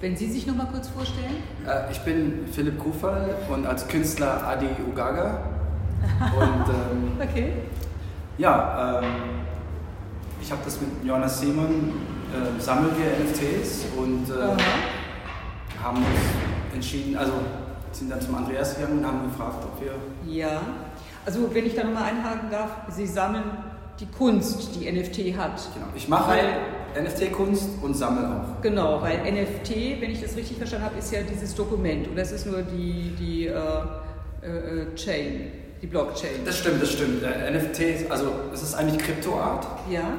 Wenn Sie sich noch mal kurz vorstellen. Äh, ich bin Philipp Kufal und als Künstler Adi Ugaga. Und ähm, okay. ja, ähm, ich habe das mit Jonas Simon, äh, sammeln wir NFTs und äh, haben uns entschieden, also sind dann zum Andreas gegangen und haben gefragt, ob wir... Ja, also wenn ich da nochmal einhaken darf, Sie sammeln die Kunst, die NFT hat. Genau, ich mache NFT-Kunst und sammle auch. Genau, weil NFT, wenn ich das richtig verstanden habe, ist ja dieses Dokument und das ist nur die, die äh, äh, äh Chain, die Blockchain. Das stimmt, das stimmt. Äh, NFT, also es ist eigentlich Kryptoart. Ja.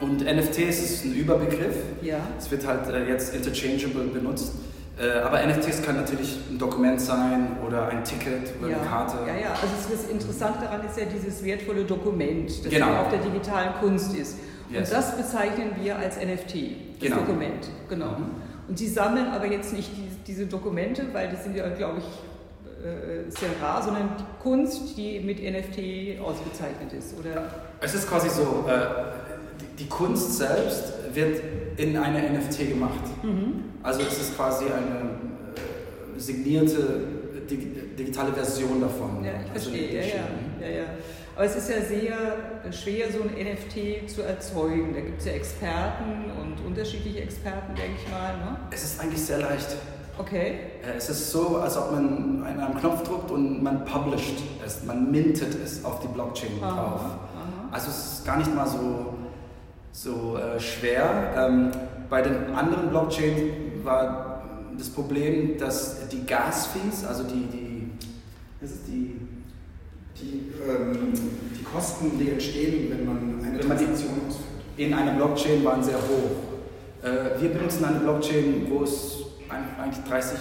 Und NFT ist ein Überbegriff. Ja. Es wird halt äh, jetzt interchangeable benutzt. Äh, aber NFTs kann natürlich ein Dokument sein oder ein Ticket oder ja. eine Karte. Ja, ja, also das Interessante daran ist ja dieses wertvolle Dokument, das genau. ja auf der digitalen Kunst ist. Yes. Und das bezeichnen wir als NFT, das genau. Dokument. Genau. Mhm. Und Sie sammeln aber jetzt nicht die, diese Dokumente, weil die sind ja, glaube ich, äh, sehr rar, sondern die Kunst, die mit NFT ausgezeichnet ist, oder? Es ist quasi so, äh, die, die Kunst selbst wird in eine NFT gemacht. Mhm. Also es ist quasi eine äh, signierte digitale Version davon. Ja, ich also verstehe. Ja, ja, ja, ja. Aber es ist ja sehr schwer, so ein NFT zu erzeugen. Da gibt es ja Experten und unterschiedliche Experten, denke ich mal. Ne? Es ist eigentlich sehr leicht. Okay. Äh, es ist so, als ob man einen Knopf drückt und man published es, man mintet es auf die Blockchain aha, drauf. Aha. Also es ist gar nicht mal so so äh, schwer. Ähm, bei den anderen Blockchains war das Problem, dass die Gas-Fees, also die, die, das ist die, die, ähm, die Kosten, die entstehen, wenn man eine wenn Transaktion ausführt, in einer Blockchain waren sehr hoch. Äh, wir benutzen eine Blockchain, wo es eigentlich 30,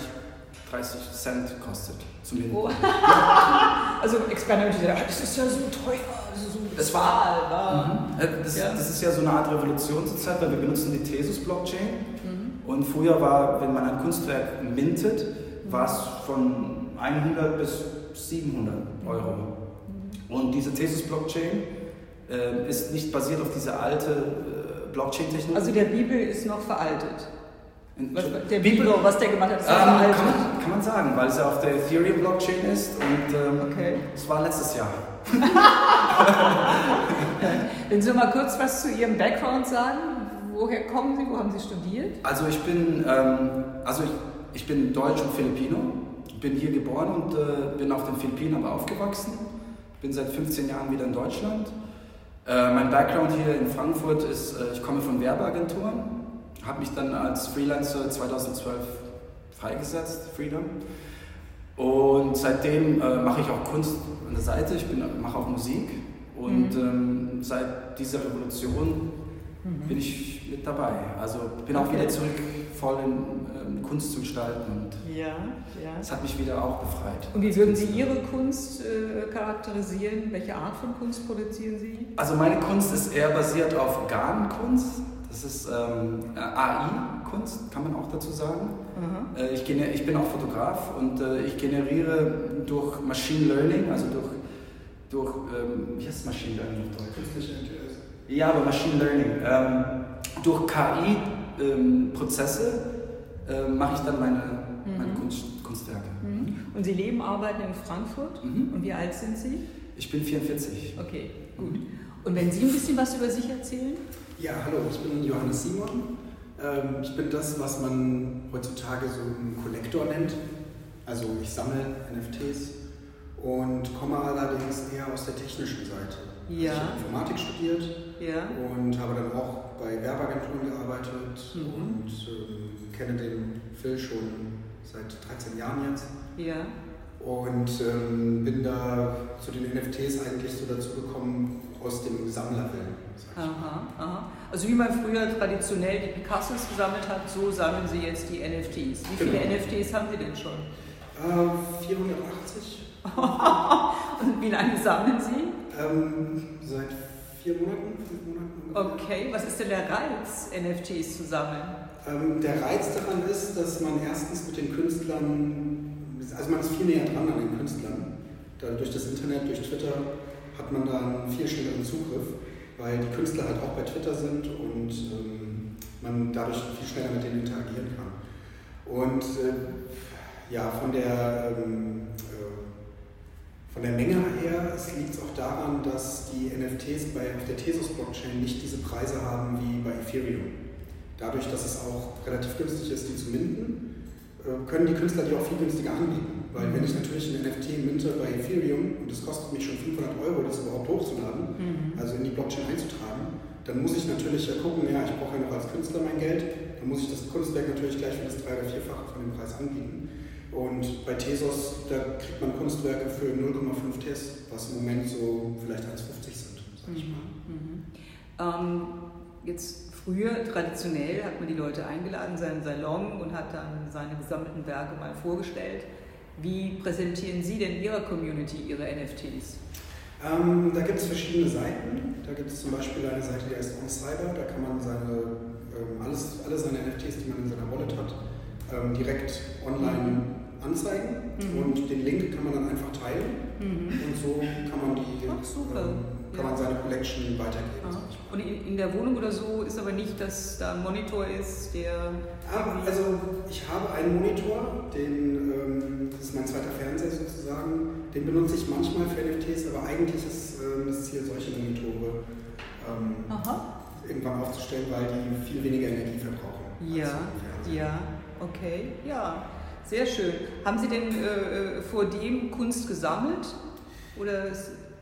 30 Cent kostet. Zumindest. Oh. also Experiment, das ist ja so teuer. Das ist so das war, mhm. Äh, das, ja. das, ist ja so eine Art Revolution zurzeit, weil wir benutzen die Thesus-Blockchain. Mhm. Und früher war, wenn man ein Kunstwerk mintet, war es von 100 bis 700 Euro. Und diese Thesus-Blockchain äh, ist nicht basiert auf dieser alte äh, Blockchain-Technologie. Also der Bibel ist noch veraltet. Was, der Bibel, was der gemacht hat, ist ähm, veraltet. Kann man, kann man sagen, weil es ja auf der Ethereum-Blockchain ist und ähm, okay. es war letztes Jahr. Wenn Sie mal kurz was zu Ihrem Background sagen, woher kommen Sie, wo haben Sie studiert? Also ich bin, ähm, also ich, ich bin Deutsch und Filipino, bin hier geboren und äh, bin auf den Philippinen aber aufgewachsen, bin seit 15 Jahren wieder in Deutschland. Äh, mein Background hier in Frankfurt ist, äh, ich komme von Werbeagenturen, habe mich dann als Freelancer 2012 freigesetzt, Freedom. Und seitdem äh, mache ich auch Kunst an der Seite, ich mache auch Musik. Und mhm. ähm, seit dieser Revolution mhm. bin ich mit dabei. Also bin okay. auch wieder zurück voll in ähm, Kunst zu gestalten. Und ja, ja. Das hat mich wieder auch befreit. Und wie würden Sie Ihre Kunst äh, charakterisieren? Welche Art von Kunst produzieren Sie? Also meine Kunst ist eher basiert auf GAN-Kunst. Das ist ähm, AI-Kunst, kann man auch dazu sagen. Mhm. Äh, ich, ich, bin auch Fotograf und äh, ich generiere durch Machine Learning, also durch, durch ähm, wie heißt Machine Learning auf Deutsch? Künstliche Intelligenz. Ja, aber Machine Learning. Ähm, durch KI-Prozesse ähm, äh, mache ich dann meine. Und Sie leben, arbeiten in Frankfurt. Mhm. Und wie alt sind Sie? Ich bin 44. Okay, gut. Und wenn Sie ein bisschen was über sich erzählen? Ja, hallo, ich bin Johannes Simon. Ähm, ich bin das, was man heutzutage so einen Kollektor nennt. Also ich sammle NFTs und komme allerdings eher aus der technischen Seite. Ja. Ich habe Informatik studiert ja. und habe dann auch bei Werbeagenturen gearbeitet mhm. und ähm, kenne den Phil schon seit 13 Jahren jetzt. Ja. Und ähm, bin da zu den NFTs eigentlich so dazu gekommen aus dem Sammlerwillen. Aha, aha. Also wie man früher traditionell die Picassos gesammelt hat, so sammeln Sie jetzt die NFTs. Wie viele genau. NFTs haben Sie denn schon? Äh, 480. Und wie lange sammeln Sie? Ähm, seit vier Monaten, fünf Monaten. Okay, was ist denn der Reiz, NFTs zu sammeln? Ähm, der Reiz daran ist, dass man erstens mit den Künstlern, also man ist viel näher dran an den Künstlern. Da durch das Internet, durch Twitter hat man da einen viel schnelleren Zugriff weil die Künstler halt auch bei Twitter sind und ähm, man dadurch viel schneller mit denen interagieren kann. Und äh, ja, von der, ähm, äh, von der Menge her liegt es auch daran, dass die NFTs bei, auf der Tezos-Blockchain nicht diese Preise haben wie bei Ethereum. Dadurch, dass es auch relativ günstig ist, die zu minden, äh, können die Künstler die auch viel günstiger anbieten. Weil wenn ich natürlich ein NFT minte bei Ethereum und es kostet mich schon 500 Euro, das überhaupt hochzuladen, mhm. also in die Blockchain einzutragen, dann muss ich natürlich ja gucken, ja, ich brauche ja noch als Künstler mein Geld, dann muss ich das Kunstwerk natürlich gleich für das drei- oder vierfache von dem Preis anbieten. Und bei Tesos, da kriegt man Kunstwerke für 0,5 Tes, was im Moment so vielleicht 1,50 sind, sag ich mal. Mhm. Ähm, jetzt früher, traditionell, hat man die Leute eingeladen, seinen Salon und hat dann seine gesammelten Werke mal vorgestellt. Wie präsentieren Sie denn Ihrer Community Ihre NFTs? Ähm, da gibt es verschiedene Seiten. Da gibt es zum Beispiel eine Seite, die heißt OnCyber. Da kann man seine, ähm, alles, alle seine NFTs, die man in seiner Wallet hat, ähm, direkt online anzeigen. Mhm. Und den Link kann man dann einfach teilen. Mhm. Und so kann man die Ach, kann man seine Collection weitergeben. Ah. Und in, in, der Wohnung oder so ist aber nicht, dass da ein Monitor ist, der. Ah, also ich habe einen Monitor, den, ähm, das ist mein zweiter Fernseher sozusagen. Den benutze ich manchmal für NFTs, aber eigentlich ist ähm, das Ziel, solche Monitore ähm, irgendwann aufzustellen, weil die viel weniger Energie verbrauchen. Ja, ja, okay, ja. Sehr schön. Haben Sie denn äh, äh vor dem Kunst gesammelt? Oder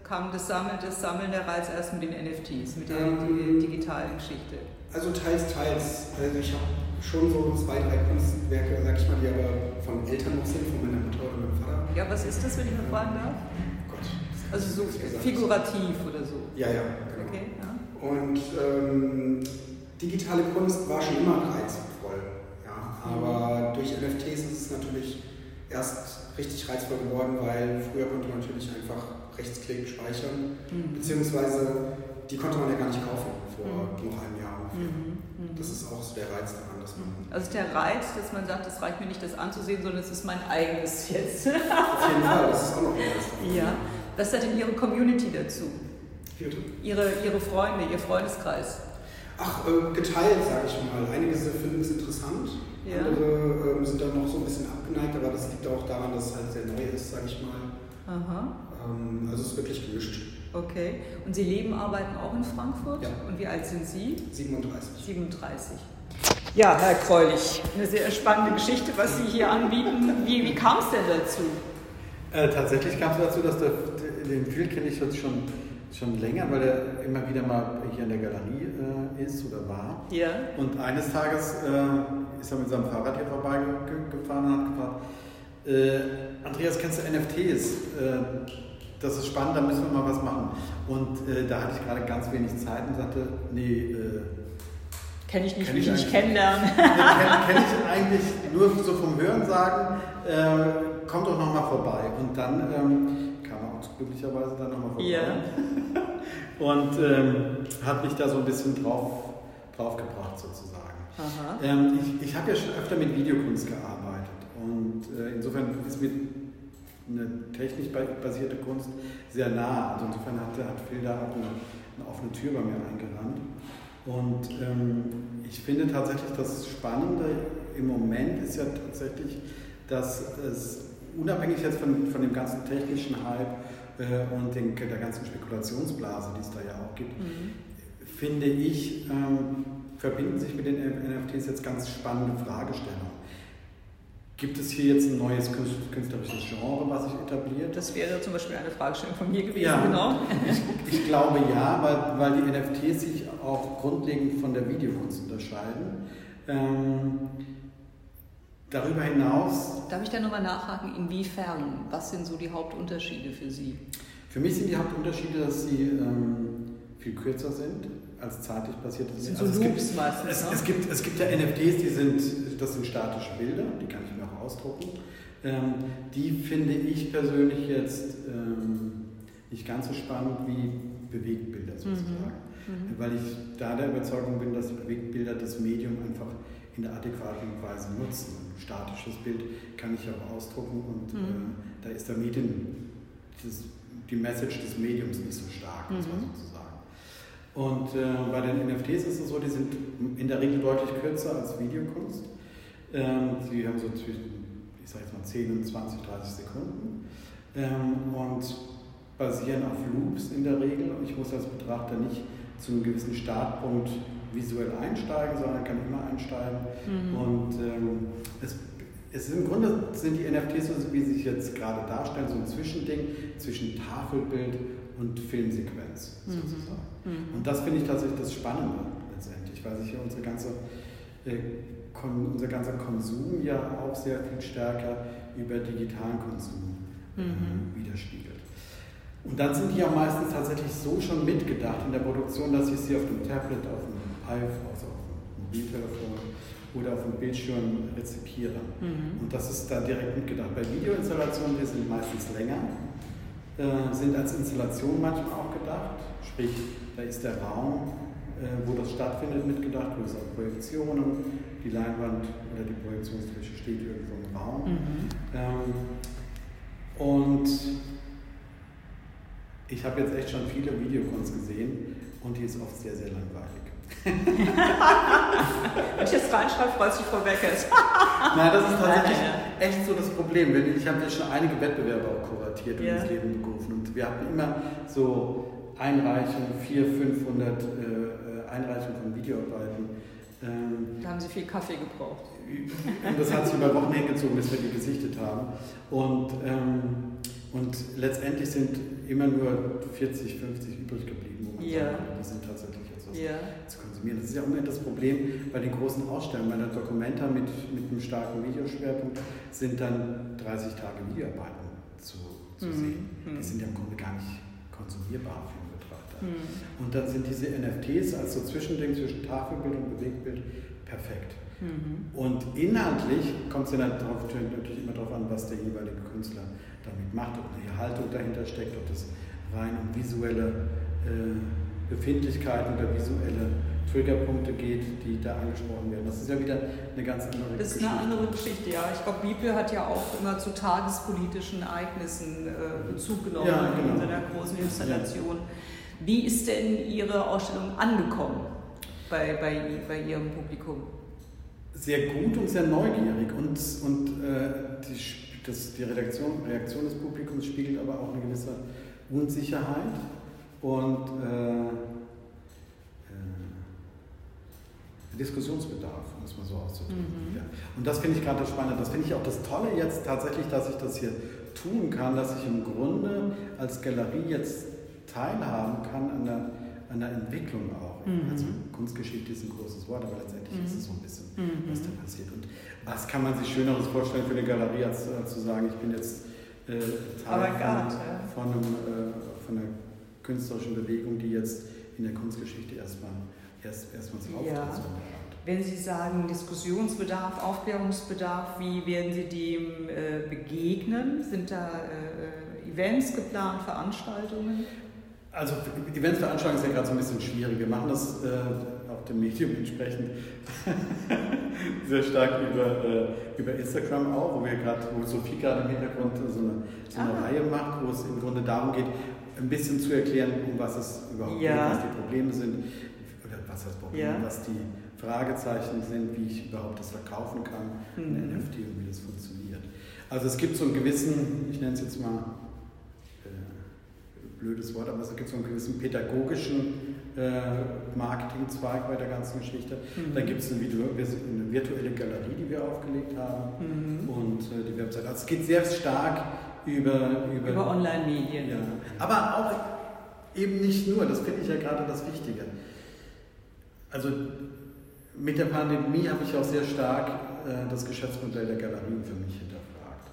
kam das Sammeln, das Sammeln der Reiz erst mit den NFTs, mit der ähm, digitalen Geschichte? Also teils, teils. Also ich habe schon so zwei, drei Kunstwerke, sag ich mal, die aber von Eltern noch sind, von meiner Mutter oder meinem Vater. Ja, was ist das, wenn ich mal fragen darf? Oh Gott. Also so figurativ oder so? Ja, ja, genau. Okay, ja. Und ähm, digitale Kunst war schon immer reizvoll. Ja. Aber mhm. durch NFTs ist es natürlich erst richtig reizvoll geworden, weil früher konnte man natürlich einfach Rechtsklick speichern, mhm. beziehungsweise die konnte man ja gar nicht kaufen vor mhm. noch einem Jahr ungefähr. Mhm. mhm. Das ist auch so der Reiz daran, dass man. Also der Reiz, dass man sagt, es reicht mir nicht, das anzusehen, sondern es ist mein eigenes jetzt. Auf jeden Fall, das ist auch noch ein Reiz Ja. Was sagt denn Ihre Community dazu? Bitte? Ihre, Ihre Freunde, Ihr Freundeskreis? Ach, äh, geteilt, sage ich mal. Einige finden es interessant, ja. andere äh, sind da noch so ein bisschen abgeneigt, aber das liegt auch daran, dass es halt sehr neu ist, sage ich mal. Aha. Ähm, also es ist wirklich gemischt. Okay. Und Sie leben, arbeiten auch in Frankfurt? Ja. Und wie alt sind Sie? 37. 37. Ja, Herr Kreulich, eine sehr spannende Geschichte, was Sie hier anbieten. Wie, wie kam es denn dazu? Äh, tatsächlich kam es dazu, dass der, den Phil kenne ich jetzt schon, schon länger, weil er immer wieder mal hier in der Galerie äh, ist oder war. Ja. Und eines Tages äh, ist er mit seinem Fahrrad hier vorbeigefahren und hat gefragt, äh, Andreas, kennst du NFTs? Äh, das ist spannend, da müssen wir mal was machen. Und äh, da hatte ich gerade ganz wenig Zeit und sagte, nee, äh, kenne ich nicht, kenn ich nicht kennenlernen. kenne kenn ich eigentlich nur so vom Hören sagen, äh, kommt doch nochmal vorbei. Und dann ähm, kam er auch glücklicherweise dann nochmal vorbei. Ja. und ähm, hat mich da so ein bisschen drauf, drauf gebracht sozusagen. Ähm, ich ich habe ja schon öfter mit Videokunst gearbeitet und äh, insofern ist mir eine technisch basierte Kunst sehr nah. Also insofern hat, hat Phil da auch eine, eine offene Tür bei mir eingerannt. Und ähm, ich finde tatsächlich das Spannende im Moment ist ja tatsächlich, dass es unabhängig jetzt von, von dem ganzen technischen Hype äh, und den, der ganzen Spekulationsblase, die es da ja auch gibt, mhm. finde ich, ähm, verbinden sich mit den NFTs jetzt ganz spannende Fragestellungen. Gibt es hier jetzt ein neues künstlerisches Genre, was sich etabliert? Das wäre zum Beispiel eine Fragestellung von mir gewesen, ja, genau. Ich, ich, glaube ja, weil, weil die NFTs sich auch grundlegend von der Videokunst unterscheiden. Ähm, darüber hinaus. Darf ich da nochmal nachhaken, inwiefern? Was sind so die Hauptunterschiede für Sie? Für mich sind die Hauptunterschiede, dass sie ähm, viel kürzer sind als zeitlich basierte sind so also Loops meistens. Es, ne? es, gibt, es gibt ja NFTs, die sind, das sind statische Bilder, die kann ich ausdrucken. Ähm, die finde ich persönlich jetzt ähm, nicht ganz so spannend wie Bewegtbilder sozusagen. Mhm. Mhm. Weil ich da der Überzeugung bin, dass Bewegtbilder das Medium einfach in der adäquaten Weise nutzen. Ein statisches Bild kann ich auch ausdrucken und mhm. äh, da ist der Medium, das, die Message des Mediums nicht so stark, muss man mhm. sozusagen und äh, bei den NFTs ist es so, die sind in der Regel deutlich kürzer als Videokunst. Ähm, die haben so zwischen, ich sage jetzt mal 10 und 20, 30 Sekunden ähm, und basieren auf Loops in der Regel. Ich muss als Betrachter nicht zu einem gewissen Startpunkt visuell einsteigen, sondern kann immer einsteigen. Mhm. Und ähm, es, es im Grunde sind die NFTs, so wie sie sich jetzt gerade darstellen, so ein Zwischending zwischen Tafelbild und Filmsequenz mhm. sozusagen. Mhm. Und das finde ich tatsächlich das Spannende letztendlich, weil sich hier unsere ganze, äh, unser ganzer Konsum ja auch sehr viel stärker über digitalen Konsum äh, mhm. widerspiegelt. Und dann sind die ja meistens tatsächlich so schon mitgedacht in der Produktion, dass ich sie auf dem Tablet, auf dem iPhone, also auf dem Mobiltelefon oder auf dem Bildschirm rezipiere. Mhm. Und das ist da direkt mitgedacht. Bei Videoinstallationen, die sind meistens länger, äh, sind als Installation manchmal auch gedacht. Sprich, da ist der Raum, äh, wo das stattfindet, mitgedacht, wo es auch Projektionen, die Leinwand oder die Projektionsfläche steht irgendwo im Raum. Mhm. Ähm, und ich habe jetzt echt schon viele Videokunst gesehen und die ist oft sehr, sehr langweilig. Wenn ich jetzt reinschreibe, freut sich Frau Beckers. Nein, das ist tatsächlich echt so das Problem. Ich habe ja schon einige Wettbewerbe auch kuratiert und ins Leben gerufen. Und wir hatten immer so Einreichungen, 400, 500 äh, Einreichungen von Videoarbeiten. Ähm, da haben Sie viel Kaffee gebraucht. Und das hat sich über Wochen hingezogen, bis wir die gesichtet haben. Und ähm, und letztendlich sind immer nur 40, 50 übrig geblieben, wo man ja. sagt, die sind tatsächlich jetzt was ja. zu konsumieren. Das ist ja immer das Problem bei den großen Ausstellungen. Bei der Documenta mit, mit einem starken Videoschwerpunkt sind dann 30 Tage Videoarbeiten zu, zu mhm. sehen. Die mhm. sind ja im Grunde gar nicht konsumierbar für. Mhm. Und dann sind diese NFTs als so Zwischending zwischen Tafelbild und Bewegtbild perfekt. Mhm. Und inhaltlich kommt es ja natürlich immer darauf an, was der jeweilige Künstler damit macht, ob eine Haltung dahinter steckt, ob das rein um visuelle äh, Befindlichkeiten oder visuelle Triggerpunkte geht, die da angesprochen werden. Das ist ja wieder eine ganz andere Geschichte. Das ist eine andere Geschichte, ja. Ich glaube, Bibel hat ja auch immer zu tagespolitischen Ereignissen äh, Bezug genommen ja, genau. in seiner großen Installation. Ja. Wie ist denn Ihre Ausstellung angekommen bei, bei, bei Ihrem Publikum? Sehr gut und sehr neugierig und, und äh, die das, die Redaktion, Reaktion des Publikums spiegelt aber auch eine gewisse Unsicherheit und äh, äh, Diskussionsbedarf, um es mal so auszudrücken. Mhm. Ja. Und das finde ich gerade spannend. Das finde ich auch das Tolle jetzt tatsächlich, dass ich das hier tun kann, dass ich im Grunde als Galerie jetzt teilhaben kann an der, an der Entwicklung auch. Mhm. Also Kunstgeschichte ist ein großes Wort, aber letztendlich mhm. ist es so ein bisschen, mhm. was da passiert. Und was kann man sich Schöneres vorstellen für eine Galerie, als, als zu sagen, ich bin jetzt äh, Teil von, ja. von, einem, äh, von, einer künstlerischen Bewegung, die jetzt in der Kunstgeschichte erstmal erst, erstmals auftritt. Ja. Wenn Sie sagen Diskussionsbedarf, Aufklärungsbedarf, wie werden Sie dem äh, begegnen? Sind da äh, Events geplant, Veranstaltungen? Also Eventsveranstaltungen ist ja gerade so ein bisschen schwierig. Wir machen das äh, auf dem Medium entsprechend sehr stark über, äh, über Instagram auch, wo wir gerade, wo Sophie gerade im Hintergrund so eine, so eine ah. Reihe macht, wo es im Grunde darum geht, ein bisschen zu erklären, um was es überhaupt ja. geht, was die Probleme sind, oder was das Problem, ja. was die Fragezeichen sind, wie ich überhaupt das verkaufen kann, mhm. ein NFT und wie das funktioniert. Also es gibt so einen gewissen, ich nenne es jetzt mal blödes Wort, aber es gibt so einen gewissen pädagogischen äh, Marketingzweig bei der ganzen Geschichte. Mhm. Dann gibt es eine, eine, virtuelle Galerie, die wir aufgelegt haben mhm. und äh, die Website. Also es geht sehr stark über, über, über Online-Medien. Ja. Aber auch eben nicht nur, das finde ich ja gerade das Wichtige. Also mit der Pandemie habe ich auch sehr stark äh, das Geschäftsmodell der Galerien für mich hinterfragt.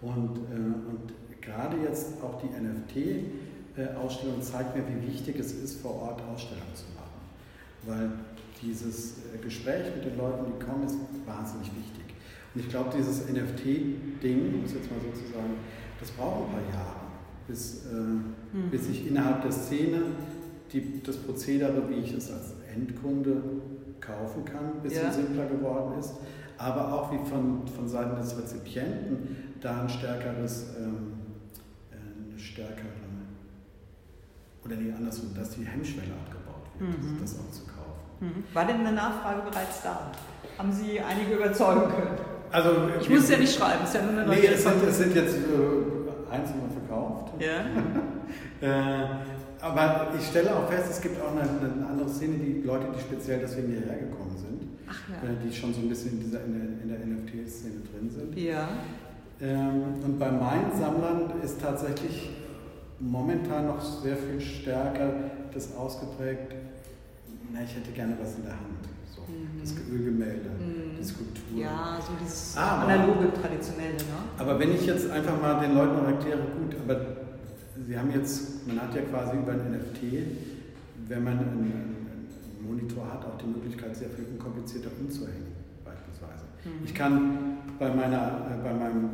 Und, äh, und gerade jetzt auch die NFT Ausstellung zeigt mir, wie wichtig es ist, vor Ort Ausstellungen zu machen. Weil dieses äh, Gespräch mit den Leuten, die kommen, ist wahnsinnig wichtig. Und ich glaube, dieses NFT-Ding, um es jetzt mal so zu sagen, das braucht ein paar Jahre, bis, äh, mhm. bis ich innerhalb der Szene die, das Prozedere, wie ich es als Endkunde kaufen kann, ein bisschen ja. simpler geworden ist, aber auch wie von, von Seiten des Rezipienten da ein stärkeres, ähm, äh, eine stärkere oder nee, andersrum, dass die Hemmschwelle abgebaut wird, mhm. das auch zu kaufen. Mhm. War denn eine Nachfrage bereits da? Haben Sie einige überzeugen können? Also, ich muss ja nicht schreiben, es ist ja nur eine Nee, es sind, es sind jetzt äh, einzelne verkauft. Ja. äh, aber ich stelle auch fest, es gibt auch eine, eine, andere Szene, die Leute, die speziell deswegen hierher gekommen sind, ja. äh, die schon so ein bisschen in, dieser, in der, der NFT-Szene drin sind. Ja. Ähm, und bei meinen Sammlern ist tatsächlich momentan noch sehr viel stärker das ausgeprägt, na, ich hätte gerne was in der Hand. So, mhm. Das Ölgemälde, mhm. die Skulptur. Ja, so dieses aber, analoge, traditionelle. Ne? Aber wenn ich jetzt einfach mal den Leuten noch erkläre, gut, aber Sie haben jetzt, man hat ja quasi über ein NFT, wenn man einen, einen Monitor hat, auch die Möglichkeit, sehr viel unkomplizierter umzuhängen, beispielsweise. Mhm. Ich kann bei, meiner, äh, bei meinem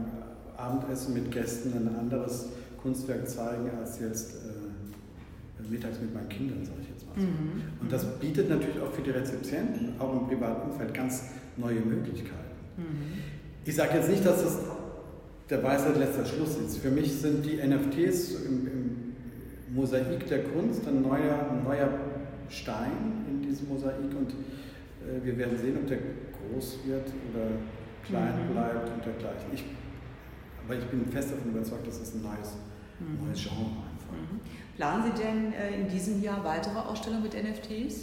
Abendessen mit Gästen ein anderes Kunstwerk zeigen als jetzt äh, mittags mit meinen Kindern, sage ich jetzt mal so. Mhm. Und das bietet natürlich auch für die Rezeptienten, auch im privaten Umfeld, ganz neue Möglichkeiten. Mhm. Ich sage jetzt nicht, dass das der Weisheit letzter Schluss ist. Für mich sind die NFTs im, im Mosaik der Kunst ein neuer, ein neuer Stein in diesem Mosaik und äh, wir werden sehen, ob der groß wird oder klein mhm. bleibt und dergleichen. Ich, aber ich bin fest davon überzeugt, das ist ein neues, mhm. neues Genre einfach. Mhm. Planen Sie denn äh, in diesem Jahr weitere Ausstellungen mit NFTs?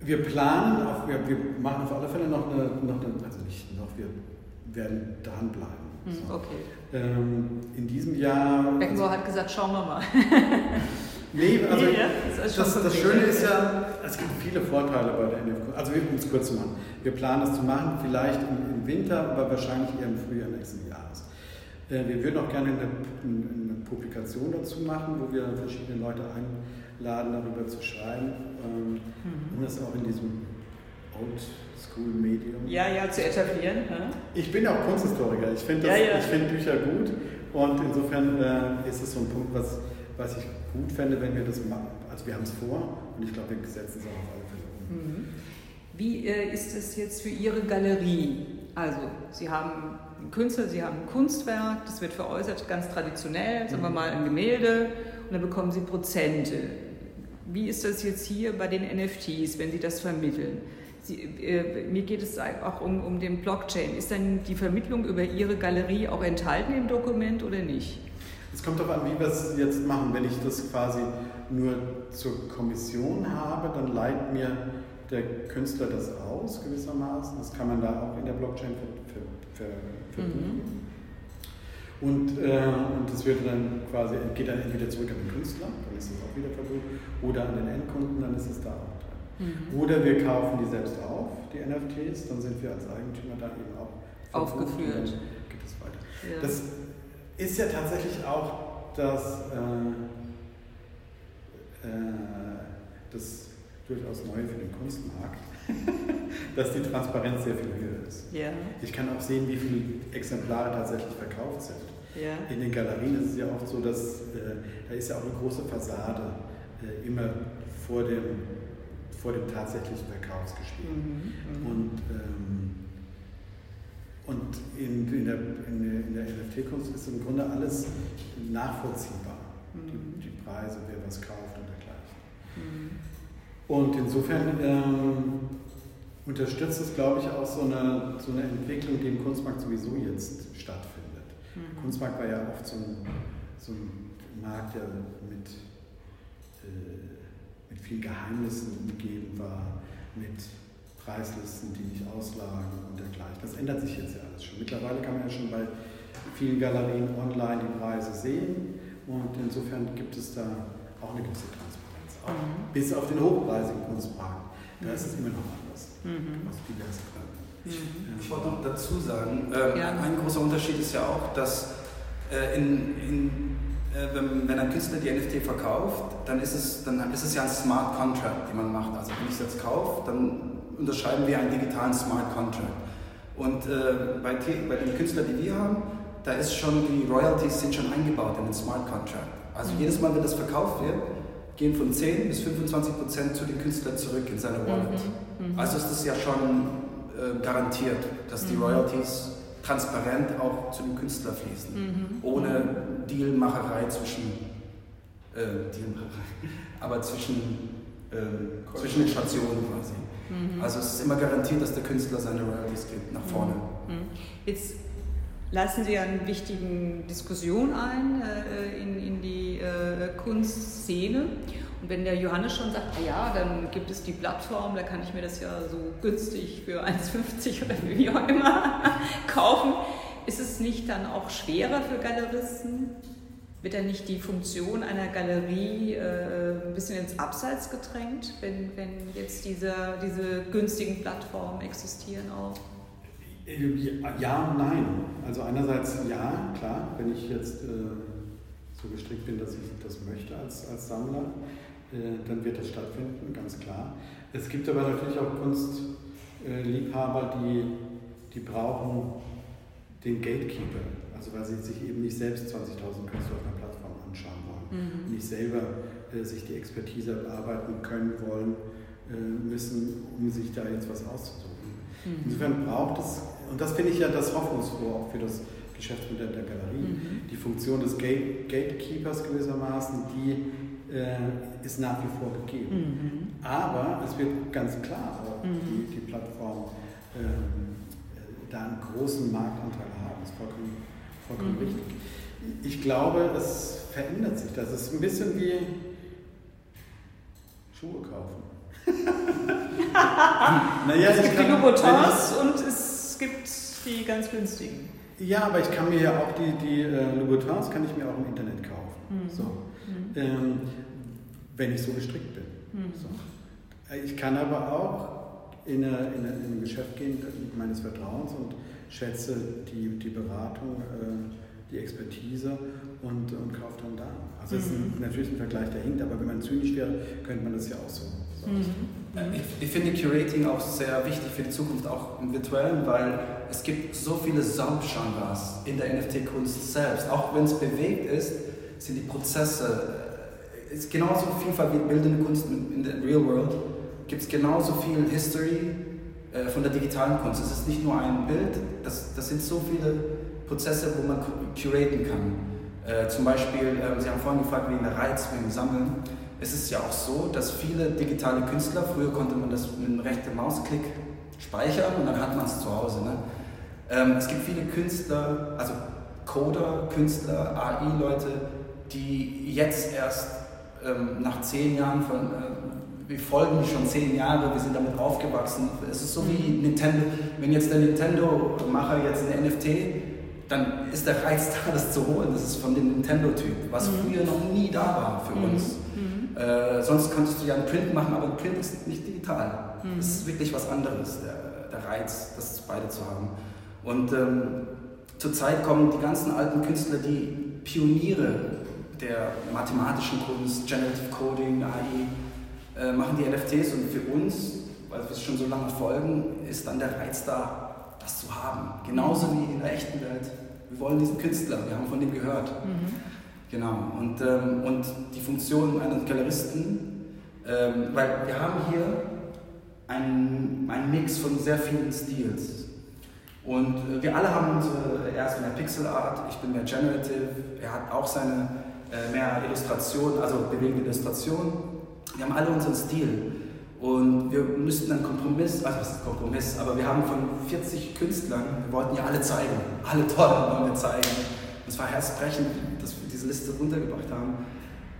Wir planen, auf, wir, wir machen auf alle Fälle noch eine, noch eine, also nicht noch, wir werden dranbleiben. Hm, okay. Ähm, in diesem Jahr. Beckenbauer hat gesagt, schauen wir mal. nee, also ja, das, das, das, Schöne ist ja, es gibt viele Vorteile bei der NFK. Also um es kurz zu machen. Wir planen das zu machen, vielleicht im, im Winter, aber wahrscheinlich eher im Frühjahr nächsten Jahres. Äh, wir würden auch gerne eine, eine, Publikation dazu machen, wo wir verschiedene Leute einladen, darüber zu schreiben, ähm, mhm. um das auch in diesem Old School-Medium. Ja, ja, zu etablieren. Ja? Ich bin auch Kunsthistoriker. Ich finde ja, ja. find Bücher gut und insofern äh, ist es so ein Punkt, was, was ich gut fände, wenn wir das machen. Also wir haben es vor und ich glaube, wir setzen es auch auf alle Fälle um. Mhm. Wie äh, ist es jetzt für Ihre Galerie? Also Sie haben einen Künstler, Sie haben ein Kunstwerk, das wird veräußert ganz traditionell, sagen wir mhm. mal ein Gemälde und dann bekommen Sie Prozente. Wie ist das jetzt hier bei den NFTs, wenn Sie das vermitteln? Sie, äh, mir geht es auch um, um den Blockchain. Ist dann die Vermittlung über Ihre Galerie auch enthalten im Dokument oder nicht? Es kommt darauf an, wie wir es jetzt machen. Wenn ich das quasi nur zur Kommission habe, dann leiht mir der Künstler das aus gewissermaßen. Das kann man da auch in der Blockchain verbuchen. Mhm. Und, äh, und das wird dann quasi, geht dann entweder zurück an den Künstler, dann ist es auch wieder verbucht, oder an den Endkunden, dann ist es da auch Mhm. Oder wir kaufen die selbst auf, die NFTs, dann sind wir als Eigentümer da eben auch aufgeführt. Geht es weiter. Ja. Das ist ja tatsächlich auch das, äh, äh, das durchaus Neue für den Kunstmarkt, dass die Transparenz sehr viel höher ist. Ja. Ich kann auch sehen, wie viele Exemplare tatsächlich verkauft sind. Ja. In den Galerien ist es ja oft so, dass äh, da ist ja auch eine große Fassade äh, immer vor dem vor dem tatsächlichen Verkaufsgespräch. Mhm, mhm, und ähm, und in, in der, in der, der NFT-Kunst ist im Grunde alles nachvollziehbar. Mhm. Die, die, Preise, wer was kauft und dergleichen. Mhm. Und insofern ähm, unterstützt es, glaube ich, auch so eine, so eine Entwicklung, die im Kunstmarkt sowieso jetzt stattfindet. Mhm. Kunstmarkt war ja oft so ein, so ein Markt, der mit äh, mit vielen Geheimnissen umgeben war, mit Preislisten, die nicht auslagen und dergleichen. Das ändert sich jetzt ja alles schon. Mittlerweile kann man ja schon bei vielen Galerien online die Preise sehen und insofern gibt es da auch eine gewisse Transparenz. Auch mhm. Bis auf den hochpreisigen Kunstmarkt, da ist es immer noch anders. Mhm. Gründen. Mhm. Ich wollte noch dazu sagen, äh, ja. ein großer Unterschied ist ja auch, dass äh, in, in äh, wenn, wenn, ein Künstler die NFT verkauft, dann ist, es, dann ist es ja ein Smart Contract, den man macht. Also wenn ich es jetzt kaufe, dann unterschreiben wir einen digitalen Smart Contract. Und äh, bei, bei den Künstlern, die wir haben, da ist schon, die Royalties sind schon eingebaut in den Smart Contract. Also mhm. jedes Mal, wenn das verkauft wird, gehen von 10 bis 25 Prozent zu den Künstlern zurück in seine Wallet. Mhm. Mhm. Also ist das ja schon äh, garantiert, dass die mhm. Royalties transparent auch zu dem Künstler fließen, mhm. ohne Dealmacherei zwischen, äh, Dealmacherei, aber zwischen ähm, zwischen den Stationen quasi. Mhm. Also es ist immer garantiert, dass der Künstler seine Royalties kriegt, nach vorne. Mhm. Jetzt lassen Sie eine wichtige Diskussion ein äh, in, in die äh, Kunstszene. Und wenn der Johannes schon sagt, ah ja, dann gibt es die Plattform, da kann ich mir das ja so günstig für 1,50 oder wie auch immer kaufen, ist es nicht dann auch schwerer für Galeristen? Wird dann nicht die Funktion einer Galerie äh, ein bisschen ins Abseits gedrängt, wenn, wenn jetzt diese, diese günstigen Plattformen existieren auch? Ja und nein. Also einerseits ja, klar, wenn ich jetzt äh, so gestrickt bin, dass ich das möchte als, als Sammler, äh, dann wird das stattfinden, ganz klar. Es gibt aber natürlich auch Kunstliebhaber, die, die brauchen den Gatekeeper, also weil sie sich eben nicht selbst 20.000 Künstler auf einer Plattform anschauen wollen, mhm. nicht selber äh, sich die Expertise erarbeiten können wollen äh, müssen, um sich da jetzt was auszusuchen. Mhm. Insofern braucht es und das finde ich ja das Hoffnungsfrohe auch für das Geschäftsmodell der Galerie. Mhm. Die Funktion des Gate Gatekeepers gewissermaßen, die äh, ist nach wie vor gegeben. Mhm. Aber es wird ganz klar mhm. die, die Plattform ähm, da einen großen Marktanteil haben. Das ist vollkommen, vollkommen mhm. richtig. Ich glaube, es verändert sich. Das ist ein bisschen wie Schuhe kaufen. naja, es gibt genug Boutons und es es gibt die ganz günstigen. Ja, aber ich kann mir ja auch die, die äh, Louboutins kann ich mir auch im Internet kaufen. Mhm. So. Mhm. Ähm, wenn ich so gestrickt bin. Mhm. So. Ich kann aber auch in, eine, in, eine, in, ein Geschäft gehen meines Vertrauens und schätze die, die Beratung, äh, die Expertise und, und kaufe dann da. Also es ist ein, mhm. natürlich ein Vergleich, der hinkt, aber wenn man zynisch wäre, könnte man das ja auch so. so mhm. Ich, ich, finde Curating auch sehr wichtig für die Zukunft, auch im Virtuellen, weil es gibt so viele Subgenres in der NFT-Kunst selbst. Auch wenn es bewegt ist, sind die Prozesse, es ist genauso vielfalt wie bildende Kunst in der Real World, gibt es genauso viel History äh, von der digitalen Kunst. Es ist nicht nur ein Bild, das, das sind so viele Prozesse, wo man curaten kann. Äh, zum Beispiel, äh, Sie haben vorhin gefragt wegen der Reiz, wegen Sammeln es ist ja auch so, dass viele digitale Künstler, früher konnte man das mit einem rechten Mausklick speichern und dann hat man es zu Hause. Ne? Ähm, es gibt viele Künstler, also Coder, Künstler, AI-Leute, die jetzt erst ähm, nach zehn Jahren von, äh, wir folgen schon zehn Jahre, wir sind damit aufgewachsen. Es ist so wie mhm. Nintendo, wenn jetzt der Nintendo-Macher jetzt eine NFT, dann ist der Reiz da, das zu holen. Das ist von dem Nintendo-Typ, was mhm. früher noch nie da war für mhm. uns. Äh, sonst könntest du ja einen Print machen, aber ein Print ist nicht digital. Mhm. Das ist wirklich was anderes, der, der Reiz, das beide zu haben. Und ähm, zurzeit kommen die ganzen alten Künstler, die Pioniere der mathematischen Kunst, Generative Coding, AI, äh, machen die NFTs und für uns, weil wir es schon so lange folgen, ist dann der Reiz da, das zu haben. Genauso wie in der echten Welt. Wir wollen diesen Künstler, wir haben von dem gehört. Mhm. Genau, und, ähm, und die Funktion eines Galeristen, ähm, weil wir haben hier einen, einen Mix von sehr vielen Stils. Und äh, wir alle haben unsere, er ist mehr Pixel Art, ich bin mehr Generative, er hat auch seine äh, mehr Illustration, also bewegende Illustration. Wir haben alle unseren Stil. Und wir müssten einen Kompromiss, also was ist Kompromiss, aber wir haben von 40 Künstlern, wir wollten ja alle zeigen, alle tollen wollen wir zeigen. Es war herzbrechend, dass wir diese Liste runtergebracht haben.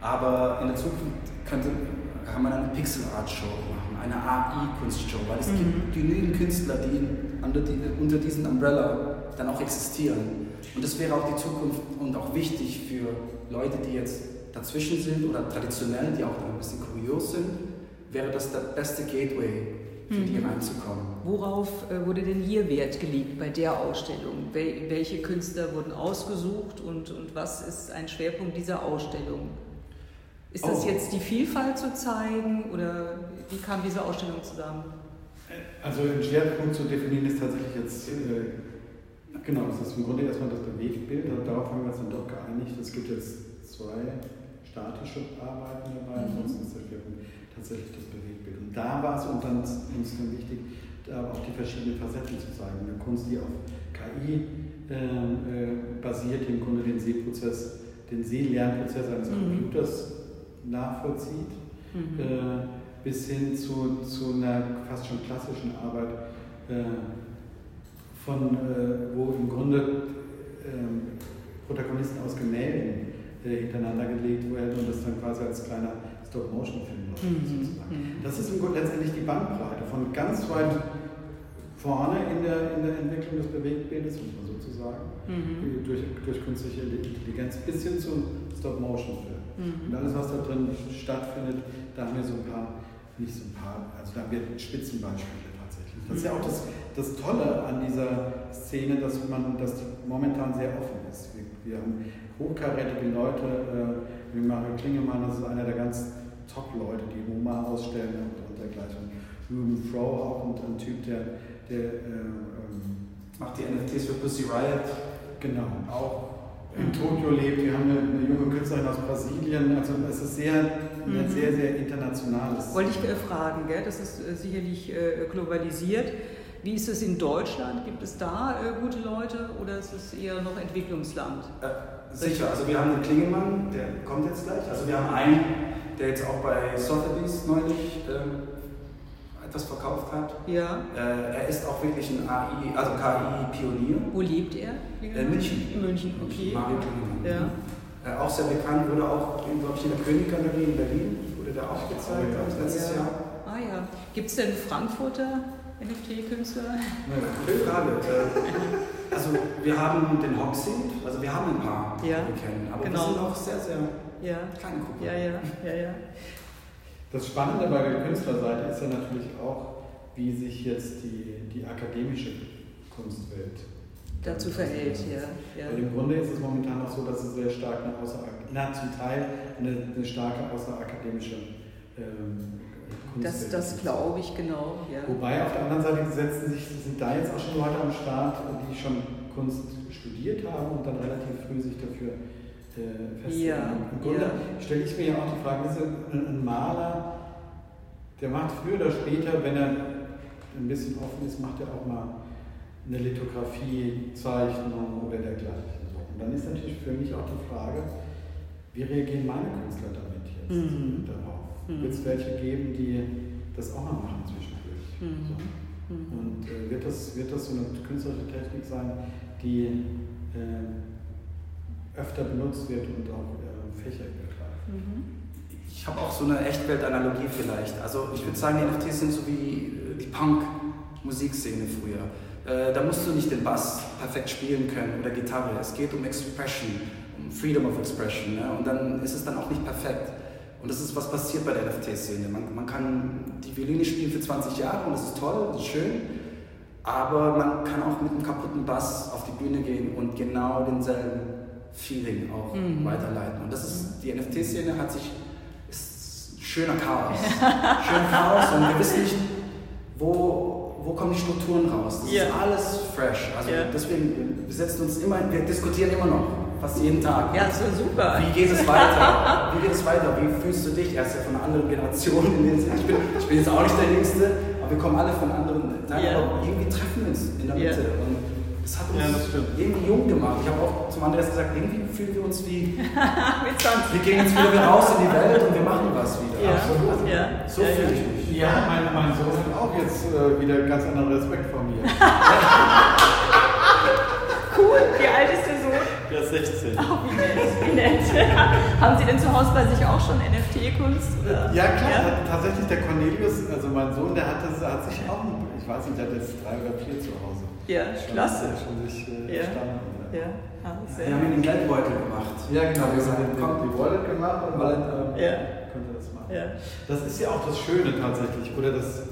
Aber in der Zukunft könnte, kann man eine Pixel-Art-Show machen, eine AI-Kunstshow, weil es mhm. gibt genügend Künstler, die unter, die unter diesem Umbrella dann auch existieren. Und das wäre auch die Zukunft und auch wichtig für Leute, die jetzt dazwischen sind oder traditionell, die auch ein bisschen kurios sind, wäre das der beste Gateway für mhm. die reinzukommen. Worauf äh, wurde denn hier Wert gelegt bei der Ausstellung? Wel welche Künstler wurden ausgesucht und, und was ist ein Schwerpunkt dieser Ausstellung? Ist das oh. jetzt die Vielfalt zu zeigen oder wie kam diese Ausstellung zusammen? Also ein Schwerpunkt zu definieren ist tatsächlich jetzt, äh, genau, das ist im Grunde erstmal das Bewegtbild, darauf haben wir uns dann doch geeinigt. Es gibt jetzt zwei statische Arbeiten dabei, mhm. ansonsten ist der Schwerpunkt tatsächlich das Bewegtbild. Und da war es und dann uns dann wichtig, da auch die verschiedenen Facetten zu zeigen. Eine Kunst, die auf KI ähm, äh, basiert, die im Grunde den Sehprozess, den Sehlernprozess eines mhm. Computers nachvollzieht. Mhm. Äh, bis hin zu, zu einer fast schon klassischen Arbeit, äh, von, äh, wo im Grunde ähm, Protagonisten aus Gemälden äh, hintereinander gelegt werden und das dann quasi als kleiner Stop-Motion-Film. Mhm. mhm. Das ist letztendlich die Bandbreite von ganz weit vorne in der, in der Entwicklung des Bewegtbildes, muss man sozusagen, mhm. durch, durch künstliche Intelligenz bis hin zum Stop-Motion-Film. Mhm. Und alles, was da drin stattfindet, da haben wir so ein paar, nicht so ein paar, also da haben wir Spitzenbeispiele tatsächlich. Das ist ja auch das, das Tolle an dieser Szene, dass man, dass die momentan sehr offen ist. Wir, wir haben hochkarätige Leute, äh, wie Mario Klingemann, das ist einer der ganz Top-Leute, die MoMA ausstellen und, und dergleichen. Ruben Froh, auch ein, ein Typ, der der äh, ähm, macht die NFTs für Pussy Riot. Genau. Auch in Tokio lebt. Wir haben eine, eine, junge Künstlerin aus Brasilien. Also es ist sehr, mhm. sehr, sehr internationales. Wollte ich äh, fragen, gell? das ist äh, sicherlich äh, globalisiert. Wie ist es in Deutschland? Gibt es da äh, gute Leute oder ist es eher noch Entwicklungsland? Äh, sicher, also wir haben den Klingemann, der kommt jetzt gleich. Also wir haben einen, der jetzt auch bei Sotheby's neulich ähm, etwas verkauft hat. Ja. Äh, er ist auch wirklich ein AI, also KI-Pionier. Wo lebt er? In München. In München, okay. Mario Ja. Äh, auch sehr bekannt, wurde auch, glaube ich, in der Königgalerie in Berlin, wurde der auch gezeigt, oh, ja. letztes ja. Jahr. Ah ja. Gibt es denn Frankfurter NFT-Künstler? Gute Frage. Äh, also wir haben den Hoxie, also wir haben ein paar, ja. die wir kennen, aber genau. wir sind auch sehr, sehr ja. kleine Gruppe. Ja, ja, ja, ja. Das Spannende bei der Künstlerseite ist ja natürlich auch, wie sich jetzt die, die akademische Kunstwelt dazu verhält. Ja, ja. Weil im Grunde ist es momentan auch so, dass es sehr stark eine außer, na, zum Teil eine, eine starke außerakademische ähm, das, das glaube ich genau. Ja. Wobei auf der anderen Seite setzen sich, sind da jetzt auch schon Leute am Start, die schon Kunst studiert haben und dann relativ früh sich dafür äh, festlegen. Ja, Im Grunde ja. stelle ich mir ja auch die Frage, ist ein, ein Maler, der macht früher oder später, wenn er ein bisschen offen ist, macht er auch mal eine Lithografie, Zeichnung oder dergleichen. Und dann ist natürlich für mich auch die Frage, wie reagieren meine Künstler damit jetzt mhm. darauf? Mhm. Wird es welche geben, die das auch mal machen zwischendurch? Mhm. So. Mhm. Und äh, wird, das, wird das so eine künstlerische Technik sein, die äh, öfter benutzt wird und auch äh, Fächer übergreift. Mhm. Ich habe auch so eine Echtwelt-Analogie vielleicht. Also ich würde sagen, die NFTs sind so wie äh, die Punk-Musikszene früher. Äh, da musst du nicht den Bass perfekt spielen können oder Gitarre. Es geht um Expression, um Freedom of Expression. Ne? Und dann ist es dann auch nicht perfekt. Und das ist, was passiert bei der NFT-Szene. Man, man kann die Violine spielen für 20 Jahre und das ist toll, das ist schön. Aber man kann auch mit einem kaputten Bass auf die Bühne gehen und genau denselben Feeling auch mhm. weiterleiten. Und das ist, die NFT-Szene hat sich, ist schöner Chaos. schöner Chaos und wir wissen nicht, wo, wo kommen die Strukturen raus. Das yeah. ist alles fresh. Also yeah. deswegen, wir setzen uns immer, wir diskutieren immer noch, fast jeden Tag. Ja, so super. Wie geht es weiter? Wie geht es weiter? Wie fühlst du dich? Er ist ja von einer anderen Generation. Ich bin, ich bin jetzt auch nicht der Jüngste, aber wir kommen alle von anderen Teilen. Yeah. Aber irgendwie treffen wir uns in der Mitte. Und das hat uns ja, irgendwie jung gemacht. Ich habe auch zum Andreas gesagt, irgendwie fühlen wir uns wie. Mit 20. Wir gehen jetzt wieder raus in die Welt und wir machen was wieder. Ja. Absolut. Ja. So ja, fühle ich mich. Ja, mein, mein Sohn hat auch jetzt äh, wieder ganz anderen Respekt vor mir. cool. Wie alt ist der Sohn? Der ist 16. Oh, wie nett. Wie nett. Haben Sie denn zu Hause bei sich auch schon NFT-Kunst? Ja, klar. Ja? Tatsächlich, der Cornelius, also mein Sohn, der hat, das, hat sich auch, ich weiß nicht, der hat jetzt drei oder vier zu Hause. Ja, schon, klasse. Schon sich äh, ja. Ja. Ah, wir haben ihn den Geldbeutel gemacht. Ja, genau. Wir haben den, die Wallet gemacht und dann ähm, ja. konnte das machen. Ja. Das ist ja auch das Schöne tatsächlich, oder das,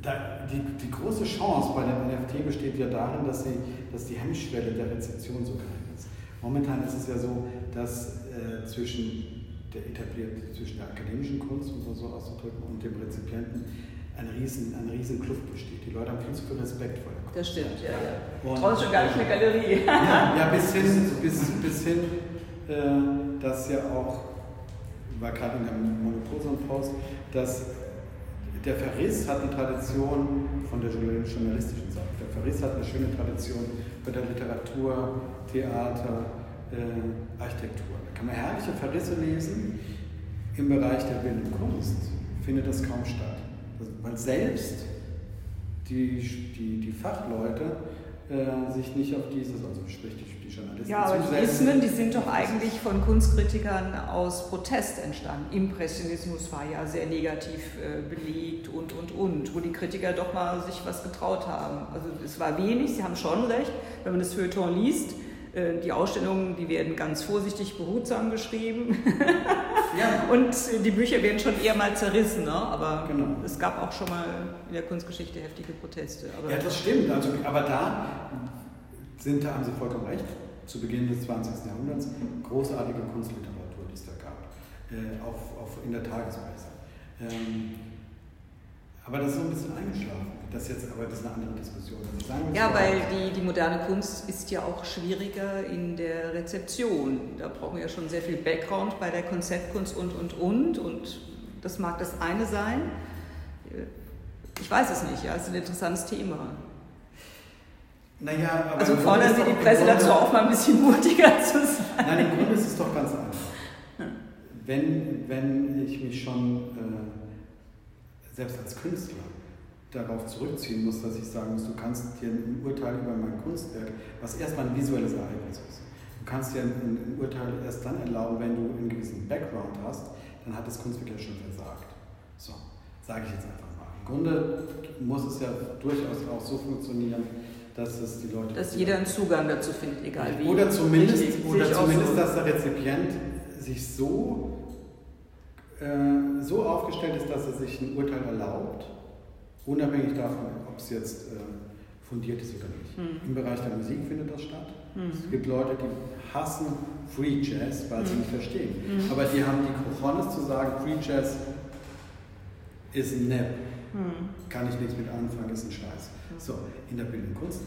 da, die, die große Chance bei dem NFT besteht ja darin, dass, sie, dass die Hemmschwelle der Rezeption so gering ist. Momentan ist es ja so, dass äh, zwischen der etabliert zwischen der akademischen Kunst, um es so auszudrücken, und dem Rezipienten eine riesen, eine riesen Kluft besteht. Die Leute haben viel zu viel Respekt vor der Kunst. Das stimmt, ja, ja. Traust schon gar nicht eine Galerie. ja, ja, bis hin, bis, bis hin äh, dass ja auch, war gerade in der Monopol so ein Post, dass der Verriss hat eine Tradition von der journalistischen Seite. Der Verriss hat eine schöne Tradition bei der Literatur, Theater, äh, Architektur. Da kann man herrliche Verrisse lesen im Bereich der bildenden Kunst findet das kaum statt. Weil selbst die, die, die Fachleute äh, sich nicht auf dieses, also sprich die, die Journalisten. Ja, aber die Ismen, die sind doch eigentlich von Kunstkritikern aus Protest entstanden. Impressionismus war ja sehr negativ äh, belegt und, und, und, wo die Kritiker doch mal sich was getraut haben. Also es war wenig, sie haben schon recht, wenn man das Feuilleton liest, äh, die Ausstellungen, die werden ganz vorsichtig, behutsam geschrieben. Ja. Und die Bücher werden schon eher mal zerrissen, ne? aber genau. es gab auch schon mal in der Kunstgeschichte heftige Proteste. Aber ja, das stimmt. Also, aber da sind, da haben Sie vollkommen recht, zu Beginn des 20. Jahrhunderts großartige Kunstliteratur, die es da gab, äh, auf, auf, in der Tagespresse. Ähm, aber das ist so ein bisschen eingeschlafen. Das jetzt, aber das ist eine andere Diskussion. ja, weil die, die moderne Kunst ist ja auch schwieriger in der Rezeption. Da brauchen wir ja schon sehr viel Background bei der Konzeptkunst und, und, und. Und das mag das eine sein. Ich weiß es nicht, ja, es ist ein interessantes Thema. Naja, aber also fordern Sie die Presse dazu auf, mal ein bisschen mutiger zu sein. Nein, im Grunde ist es doch ganz einfach. Wenn, wenn ich mich schon äh, selbst als Künstler darauf zurückziehen muss, dass ich sagen muss, du kannst dir ein Urteil über mein Kunstwerk, was erstmal ein visuelles Ereignis ist, du kannst dir ein, ein Urteil erst dann erlauben, wenn du einen gewissen Background hast, dann hat das Kunstwerk ja schon versagt. So, sage ich jetzt einfach mal. Im Grunde muss es ja durchaus auch so funktionieren, dass es die Leute. Dass jeder einen Zugang dazu findet, egal wie. Oder zumindest, oder zumindest so. dass der Rezipient sich so, äh, so aufgestellt ist, dass er sich ein Urteil erlaubt unabhängig davon, ob es jetzt äh, fundiert ist oder nicht. Mhm. Im Bereich der Musik findet das statt. Mhm. Es gibt Leute, die hassen Free Jazz, weil sie mhm. nicht verstehen. Mhm. Aber die haben die Cojones zu sagen, Free Jazz ist ein Neb. Mhm. Kann ich nichts mit anfangen, ist ein Scheiß. Mhm. So, in der bildenden Kunst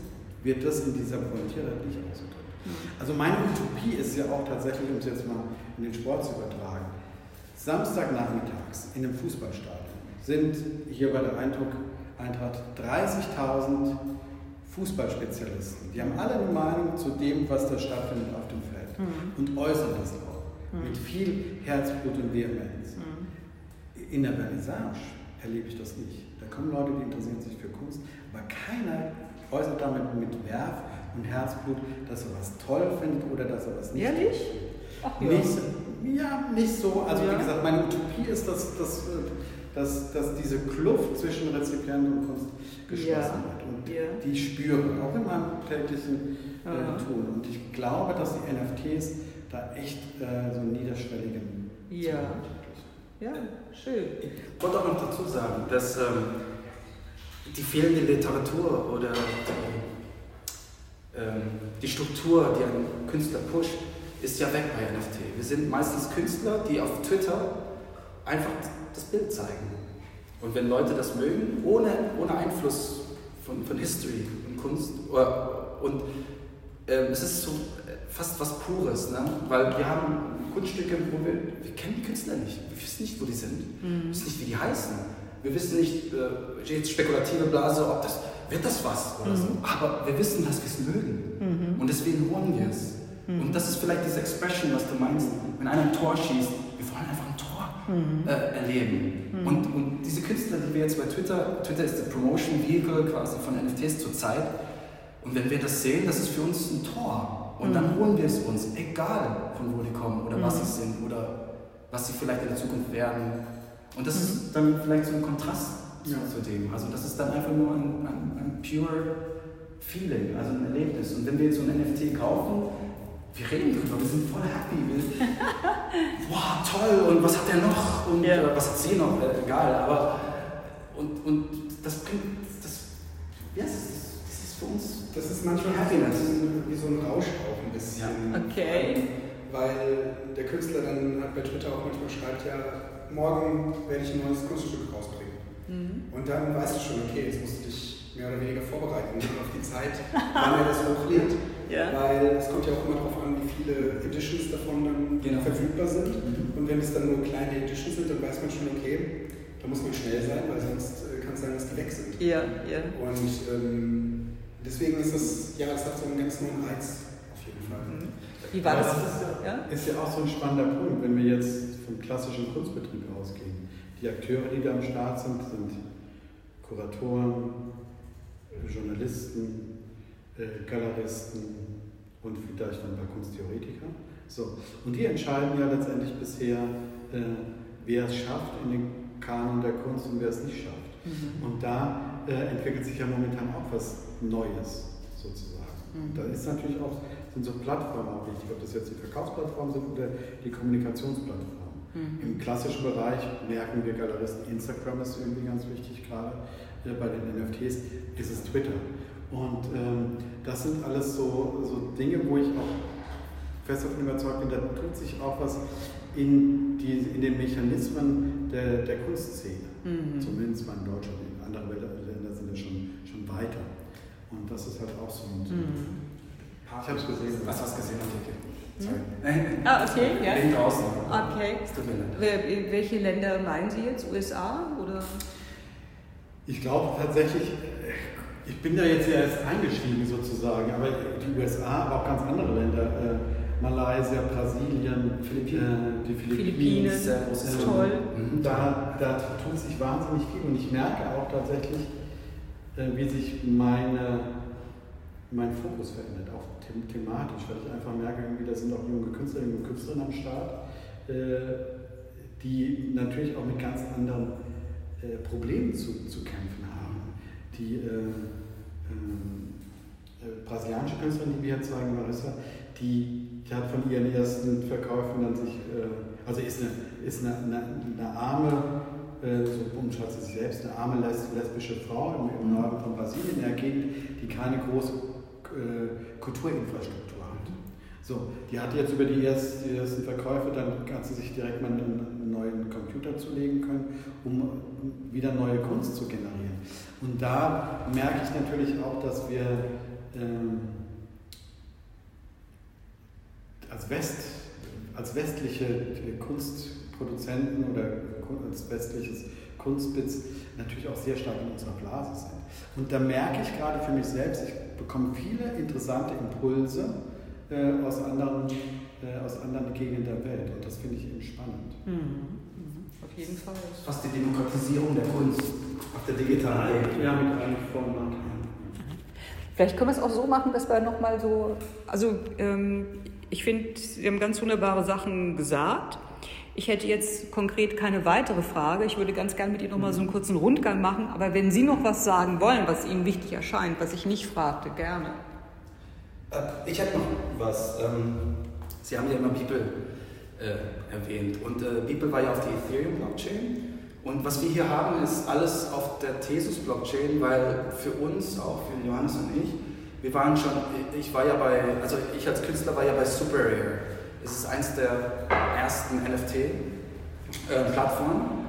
wird das in dieser Pointierung nicht ausgedrückt. Also meine Utopie ist ja auch tatsächlich, um es jetzt mal in den Sport zu übertragen, Samstagnachmittags in einem Fußballstadion sind hier bei der Eintracht 30.000 Fußballspezialisten. Die haben alle eine Meinung zu dem, was da stattfindet auf dem Feld mhm. und äußern das auch mhm. mit viel Herzblut und Vehemenz. Mhm. In der Vernissage erlebe ich das nicht. Da kommen Leute, die interessieren sich für Kunst, aber keiner äußert damit mit Werf und Herzblut, dass er was toll findet oder dass er was nicht Ehrlich? Ach, ja. Nicht, ja, nicht so. Also ja. wie gesagt, meine Utopie ist, dass, dass dass, dass diese Kluft zwischen Rezipient und Kunst geschlossen ja. wird. Und ja. die spüren, auch in meinem täglichen äh, Tun. Und ich glaube, dass die NFTs da echt äh, so einen niederschwelligen ja. Ja, schön. Ich wollte auch noch dazu sagen, dass ähm, die fehlende Literatur oder die, ähm, die Struktur, die ein Künstler pusht, ist ja weg bei NFT. Wir sind meistens Künstler, die auf Twitter einfach das Bild zeigen. Und wenn Leute das mögen, ohne, ohne Einfluss von, von History und Kunst, und äh, es ist so fast was Pures, ne? weil wir haben Kunststücke, wo wir, wir kennen die Künstler nicht, wir wissen nicht, wo die sind, mhm. wir wissen nicht, wie die heißen, wir wissen nicht, äh, jetzt spekulative Blase, ob das, wird das was oder mhm. so, aber wir wissen, dass wir es mögen mhm. und deswegen holen wir es. Mhm. Und das ist vielleicht diese Expression, was du meinst, wenn einer ein Tor schießt, wir wollen einfach ein Tor mhm. äh, erleben. Mhm. Und, und diese Künstler, die wir jetzt bei Twitter, Twitter ist der Promotion Vehicle quasi von NFTs zurzeit. Und wenn wir das sehen, das ist für uns ein Tor. Und mhm. dann holen wir es uns, egal von wo die kommen oder was mhm. sie sind oder was sie vielleicht in der Zukunft werden. Und das ist mhm. dann vielleicht so ein Kontrast ja. zu dem. Also das ist dann einfach nur ein, ein, ein pure Feeling, also ein Erlebnis. Und wenn wir jetzt so ein NFT kaufen, wir reden drüber, wir sind voll happy. Wir, wow, toll, und was hat er noch? Und ja. äh, was hat sie noch? Äh, egal, aber und, und das bringt, das, ja, das, ist, das ist für uns. Das ist manchmal Happiness. wie so ein Rausch auch ein bisschen. Okay. Weil der Künstler dann bei Twitter auch manchmal schreibt, ja, morgen werde ich ein neues Kunststück rausbringen. Mhm. Und dann weißt du schon, okay, jetzt musst du dich mehr oder weniger vorbereiten auf die Zeit, wann er das hochlädt. Ja. Weil es kommt ja auch immer darauf an, wie viele Editions davon dann genau. verfügbar sind. Mhm. Und wenn es dann nur kleine Editions sind, dann weiß man schon, okay, da muss man schnell sein, weil sonst äh, kann es sein, dass die weg sind. Ja, ja. Und ähm, deswegen ist das, ja, es hat so einen ganz neuen Reiz auf jeden Fall. Mhm. Wie war das? das ist ja, ja? ist ja auch so ein spannender Punkt, wenn wir jetzt vom klassischen Kunstbetrieb ausgehen. Die Akteure, die da am Start sind, sind Kuratoren, Journalisten, äh, Galeristen und vielleicht dann ein paar Kunsttheoretiker. So. Und die entscheiden ja letztendlich bisher, äh, wer es schafft in den Kanon der Kunst und wer es nicht schafft. Mhm. Und da äh, entwickelt sich ja momentan auch was Neues sozusagen. Mhm. Da ist natürlich auch, sind so Plattformen auch wichtig, ob das jetzt die Verkaufsplattformen sind oder die Kommunikationsplattformen. Mhm. Im klassischen Bereich merken wir Galeristen, Instagram ist irgendwie ganz wichtig, gerade äh, bei den NFTs ist es Twitter. Und ähm, das sind alles so, so Dinge, wo ich auch fest davon überzeugt bin, da tut sich auch was in, die, in den Mechanismen der, der Kunstszene. Mhm. Zumindest mal in Deutschland. In anderen Ländern sind wir schon, schon weiter. Und das ist halt auch so ein. Mhm. Ich habe es gesehen. Was hast du gesehen, Antike? Hm? Ah, okay, ja. Bin draußen. Okay. Welche Länder meinen Sie jetzt? USA oder? Ich glaube tatsächlich, ich bin da jetzt erst eingestiegen sozusagen, aber die USA, aber auch ganz andere Länder, äh, Malaysia, Brasilien, Philippinen, äh, die Philippinen, Philippinen äh, toll. Mhm. Da, da tut sich wahnsinnig viel und ich merke auch tatsächlich, äh, wie sich meine, mein Fokus verändert, auch them thematisch, weil ich einfach merke, irgendwie, da sind auch junge Künstler, junge Künstlerinnen am Start, äh, die natürlich auch mit ganz anderen äh, Problemen zu, zu kämpfen. Die äh, ähm, äh, brasilianische Künstlerin, die wir hier zeigen, Marissa, die, die hat von ihren ersten Verkäufen dann sich, äh, also ist eine, ist eine, eine, eine arme, so umschreibt sie sich selbst, eine arme lesbische Frau im, im Norden von Brasilien, in der Gegend, die keine große Kulturinfrastruktur hat. So, die hat jetzt über die, erst, die ersten Verkäufe, dann hat sie sich direkt mal einen neuen Computer zulegen können, um wieder neue Kunst zu generieren. Und da merke ich natürlich auch, dass wir ähm, als, West, als westliche Kunstproduzenten oder als westliches Kunstbitz natürlich auch sehr stark in unserer Blase sind. Und da merke ich gerade für mich selbst, ich bekomme viele interessante Impulse äh, aus, anderen, äh, aus anderen Gegenden der Welt und das finde ich eben spannend. Mhm. mhm. Auf jeden Fall. Fast die Demokratisierung der Kunst auf der digitalen Welt. Ja, mit Vor- und Vielleicht können wir es auch so machen, dass wir nochmal so, also ähm, ich finde, Sie haben ganz wunderbare Sachen gesagt. Ich hätte jetzt konkret keine weitere Frage. Ich würde ganz gerne mit Ihnen nochmal so einen kurzen Rundgang machen. Aber wenn Sie noch was sagen wollen, was Ihnen wichtig erscheint, was ich nicht fragte, gerne. Äh, ich hätte noch was. Ähm, Sie haben ja immer People äh, erwähnt. Und äh, Beeple war ja auf der Ethereum-Blockchain. Und was wir hier haben, ist alles auf der Thesis-Blockchain, weil für uns, auch für Johannes und ich, wir waren schon, ich war ja bei, also ich als Künstler war ja bei Superior. Es ist eins der ersten NFT-Plattformen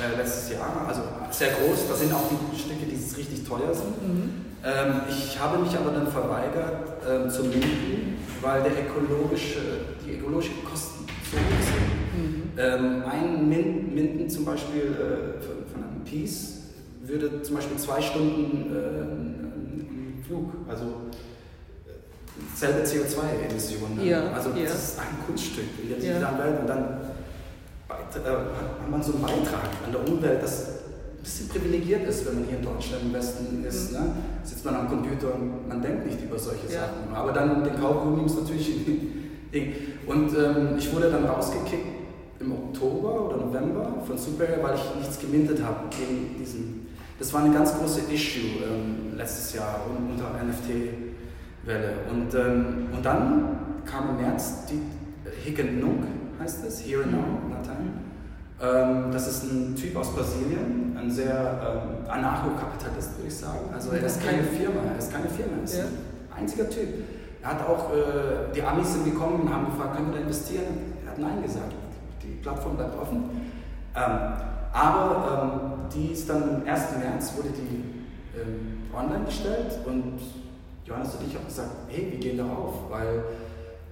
äh, äh, letztes Jahr, also sehr groß. Das sind auch die Stücke, die richtig teuer sind. Mhm. Ähm, ich habe mich aber dann verweigert ähm, zu minden, weil der ökologische, die ökologischen Kosten so hoch sind. Ähm, ein Min Minden zum Beispiel äh, von, einem Piece würde zum Beispiel zwei Stunden äh, Flug, also äh, selbe CO2-Emissionen. Ne? Ja, also ja. das ist ein Kunststück digitalen ja. Welt und dann äh, hat man so einen Beitrag an der Umwelt, das ein bisschen privilegiert ist, wenn man hier in Deutschland im Westen ist. Mhm. Ne? Sitzt man am Computer und man denkt nicht über solche. Sachen. Aber dann den Kaugummi ist natürlich Und ähm, ich wurde dann rausgekickt im Oktober oder November von Superhero, weil ich nichts gemintet habe gegen diesen. Das war eine ganz große Issue ähm, letztes Jahr unter NFT-Welle. Und, ähm, und dann kam im März die Hick and Nook, heißt es, Here and Now in Latein. Ähm, das ist ein Typ aus Brasilien, ein sehr ähm, Anarcho-Kapitalist, würde ich sagen. Also er ist keine Firma, er ist keine Firma, er ist ja. ein einziger Typ. Er hat auch, äh, die Amis sind gekommen und haben gefragt, können wir da investieren? Er hat Nein gesagt. Plattform bleibt offen. Ähm, aber ähm, die ist dann am 1. März wurde die ähm, online gestellt und Johannes und ich haben gesagt, hey, wir gehen darauf, weil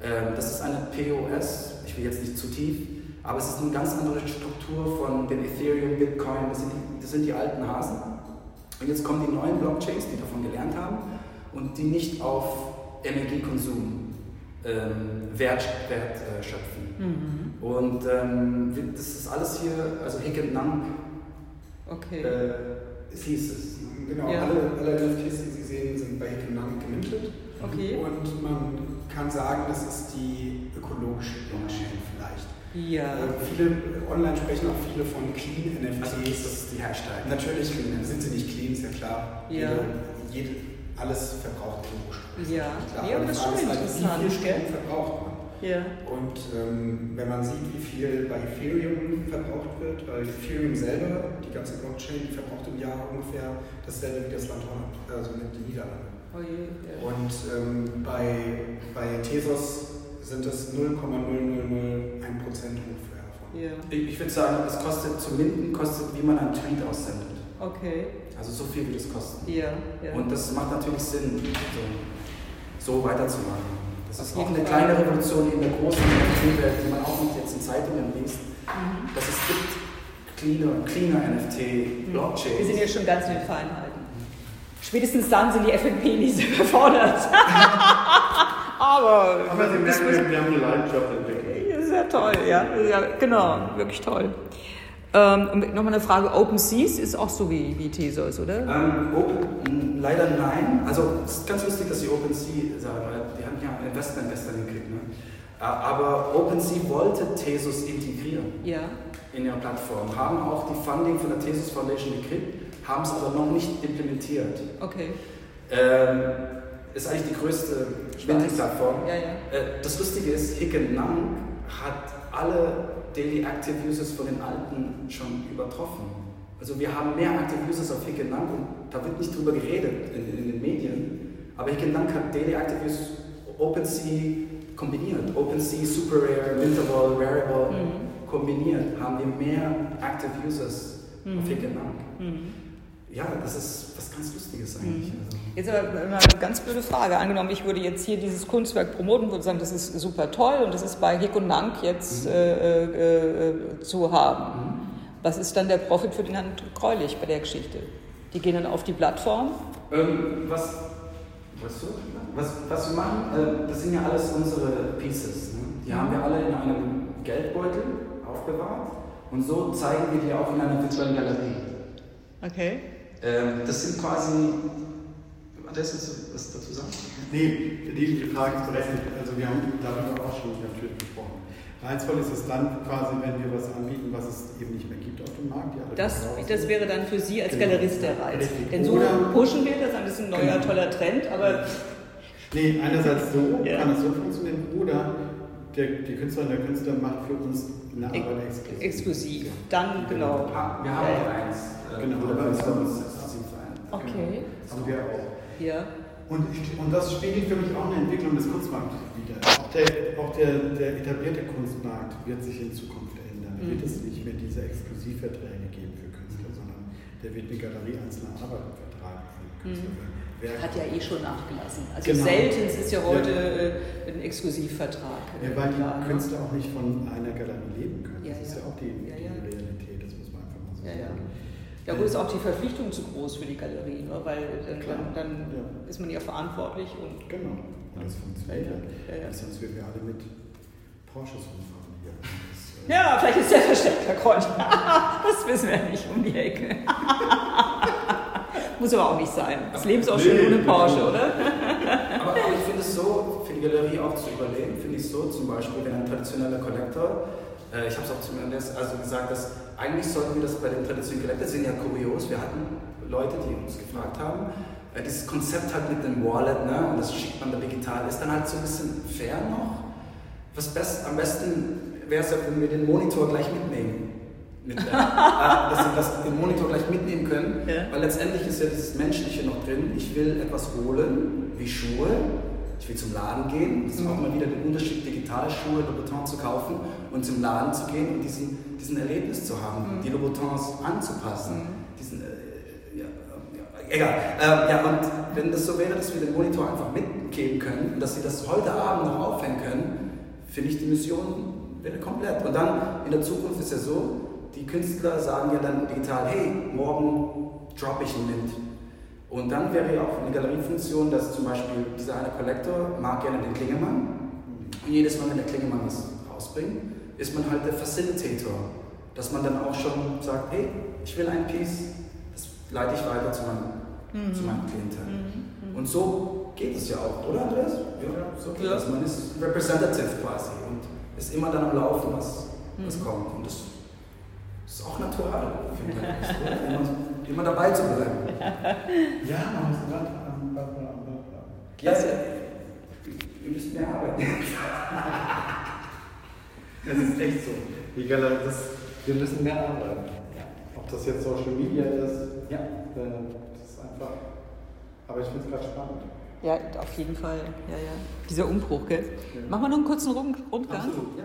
ähm, das ist eine POS, ich will jetzt nicht zu tief, aber es ist eine ganz andere Struktur von dem Ethereum, Bitcoin, das sind die, das sind die alten Hasen. Und jetzt kommen die neuen Blockchains, die davon gelernt haben und die nicht auf Energiekonsum ähm, Wert, Wert äh, schöpfen. Mhm. Und ähm, das ist alles hier, also Hick and Nank, okay. äh, es hieß es. Genau, ja. alle, alle NFTs, die Sie sehen, sind bei Hick and Nank gemintet. Okay. Und man kann sagen, das ist die ökologische Blockchain vielleicht. Ja. Äh, viele online sprechen auch viele von Clean NFTs. Also das ist die Hashtag. Natürlich sind sie nicht clean, ist ja klar. Ja. Jede, jede, alles verbraucht Strom. Ja, klar. ja aber das ist schon halt, interessant. Wie viel Strom verbraucht man? Ja. Und ähm, wenn man sieht, wie viel bei Ethereum verbraucht wird, weil Ethereum selber, die ganze Blockchain, die verbraucht im Jahr ungefähr dasselbe wie das Land Holland, also die Niederlande. Oh ja. Und ähm, bei, bei Tezos sind es 0,0001% ungefähr davon. Ja. Ich, ich würde sagen, es kostet zu minden, kostet, wie man einen Tweet aussendet. Okay. Also so viel wird es kosten. Ja, ja. Und das macht natürlich Sinn, so, so weiterzumachen. Das ist auch eine kleine. Revolution in der großen NFT-Welt, die man auch nicht jetzt in Zeitungen liest, Mhm. dass es gibt cleaner, cleaner NFT-Blockchains. Wir sind ja schon ganz in den Feinheiten. Spätestens dann sind die FNP nicht so überfordert. Aber, Aber Sie merken, wir, haben eine Leidenschaft entwickelt. Das ist ja toll, ja. ja genau, wirklich toll. Ähm, Nochmal eine Frage: OpenSeas ist auch so wie, wie Thesos, oder? Ähm, Open, leider nein. Also es ist ganz lustig, dass Sie OpenSea sagen, weil die Investment gestern gekriegt. Ne? Aber OpenSea wollte Thesos integrieren Ja. in ihrer Plattform, haben auch die Funding von der Thesos Foundation gekriegt, haben es aber noch nicht implementiert. Okay. Ähm, ist eigentlich die größte Minting-Plattform. Ja, ja. Äh, das Lustige ist, Hick Nank hat alle Daily Active Users von den alten schon übertroffen. Also wir haben mehr Active Users auf Hick Nank und da wird nicht drüber geredet in, in den Medien. Aber Hick Nank hat Daily Active Users OpenSea kombiniert. OpenSea, Super Rare, Winterval, Rarible Mhm. kombiniert haben wir mehr Active Users Mhm. auf Hick Nank. Mhm. Ja, das ist was ganz Lustiges eigentlich. Mhm. Also. Jetzt aber mal eine ganz blöde Frage. Angenommen, ich würde jetzt hier dieses Kunstwerk promoten, würde sagen, das ist super toll und das ist bei Hick und Nank jetzt Mhm. äh, äh, äh, zu haben. Mhm. Was ist dann der Profit für den Herrn Gräulich bei der Geschichte? Die gehen dann auf die Plattform. Ähm, was, weißt du, was, was wir machen, äh, das sind ja alles unsere Pieces. Ne? Die haben wir alle in einem Geldbeutel aufbewahrt und so zeigen wir die auch in einer virtuellen Galerie. Okay. Ähm, das sind quasi. Andreas, willst du was dazu sagen? Nee, die, die Frage ist berechtigt. Also wir haben darüber auch schon natürlich gesprochen. Reizvoll ist es dann quasi, wenn wir was anbieten, was es eben nicht mehr gibt auf dem Markt. Das, das wäre dann für Sie als Genau. Galerist der Reiz. Richtig. Denn so Oder- pushen wir das, das ist ein neuer, Genau. toller Trend, aber Nee, einerseits so Ja. kann es so funktionieren oder der, die Künstlerin, der Künstler macht für uns eine Arbeit exklusiv. exklusiv. Dann, genau. Ah, wir haben auch eins. äh, Genau, Oder aber bei es uns ist- exklusiv. Okay. Das haben wir auch. Ja. Und, und das spiegelt für mich auch eine Entwicklung des Kunstmarktes wider. Auch, der, auch der, der etablierte Kunstmarkt wird sich in Zukunft ändern. Da wird Mhm. es nicht mehr diese Exklusivverträge geben für Künstler, sondern der wird eine Galerie einzelne Arbeiten vertragen für Künstler. Mhm. Hat ja eh schon nachgelassen. Also Genau. selten ist ja heute Ja. äh, ein Exklusivvertrag. Ja, weil die Da, ne? Künstler auch nicht von einer Galerie leben können. Ja, das ist ja. auch die, die. Realität, das muss man einfach mal so sagen. Ja, gut, ist auch die Verpflichtung zu groß für die Galerie, ne? weil dann, Klar. dann, dann Ja. ist man ja verantwortlich und Genau, und das funktioniert Ja, ja. ja, ja. Sonst würden wir alle mit Porsches rumfahren hier. Das, äh, Ja, vielleicht ist der versteckt, Herr Kreuz. Das wissen wir nicht um die Ecke. Muss aber auch nicht sein. Das Leben ist auch schön Nee. ohne Porsche, oder? Aber, aber ich finde es so, für die Galerie auch zu überleben, finde ich so, zum Beispiel, wenn ein traditioneller Collector, äh, ich habe es auch zum Ende also gesagt, dass eigentlich sollten wir das bei den traditionellen Collector, sind ja kurios, wir hatten Leute, die uns gefragt haben, äh, dieses Konzept halt mit dem Wallet, ne, und das schickt man da digital, ist dann halt so ein bisschen fair noch. Was best, am besten wäre es ja, wenn wir den Monitor gleich mitnehmen. Mit, äh, äh, dass wir das, den Monitor gleich mitnehmen können, Ja. weil letztendlich ist ja dieses Menschliche noch drin. Ich will etwas holen, wie Schuhe. Ich will zum Laden gehen. Das ist auch mal wieder der Unterschied, digitale Schuhe, Louboutins zu kaufen und zum Laden zu gehen und diesen, diesen Erlebnis zu haben, die Louboutins anzupassen. Diesen, äh, ja, ja, egal. Ähm, ja, und wenn das so wäre, dass wir den Monitor einfach mitgeben können und dass sie das heute Abend noch aufhängen können, finde ich die Mission wäre komplett. Und dann in der Zukunft ist ja so, die Künstler sagen ja dann digital, hey, morgen droppe ich ein Mint. Und dann wäre ja auch eine Galeriefunktion, dass zum Beispiel dieser eine Collector mag gerne den Klingelmann Und jedes Mal, wenn der Klingelmann was rausbringt, ist man halt der Facilitator. Dass man dann auch schon sagt, hey, ich will ein Piece, das leite ich weiter zu meinem, mhm. zu meinem Klientel. Mhm. mhm. Und so geht es ja auch, oder Andreas? Ja, so geht ja. es. Man ist representative quasi und ist immer dann am Laufen, was, was mhm. kommt. Und das ist auch natural, finde ich. immer, dabei zu bleiben. Ja, man muss dran. Ja, ihr müsst mehr arbeiten. das ist echt so. Wie geil das, wir müssen mehr arbeiten. Ja. Ob das jetzt Social Media ist, ja. Äh, das ist einfach. Aber ich finde es gerade spannend. Ja, auf jeden Fall. Ja, ja. Dieser Umbruch, gell? Ja. Machen wir noch einen kurzen Rundgang? Absolut, ja.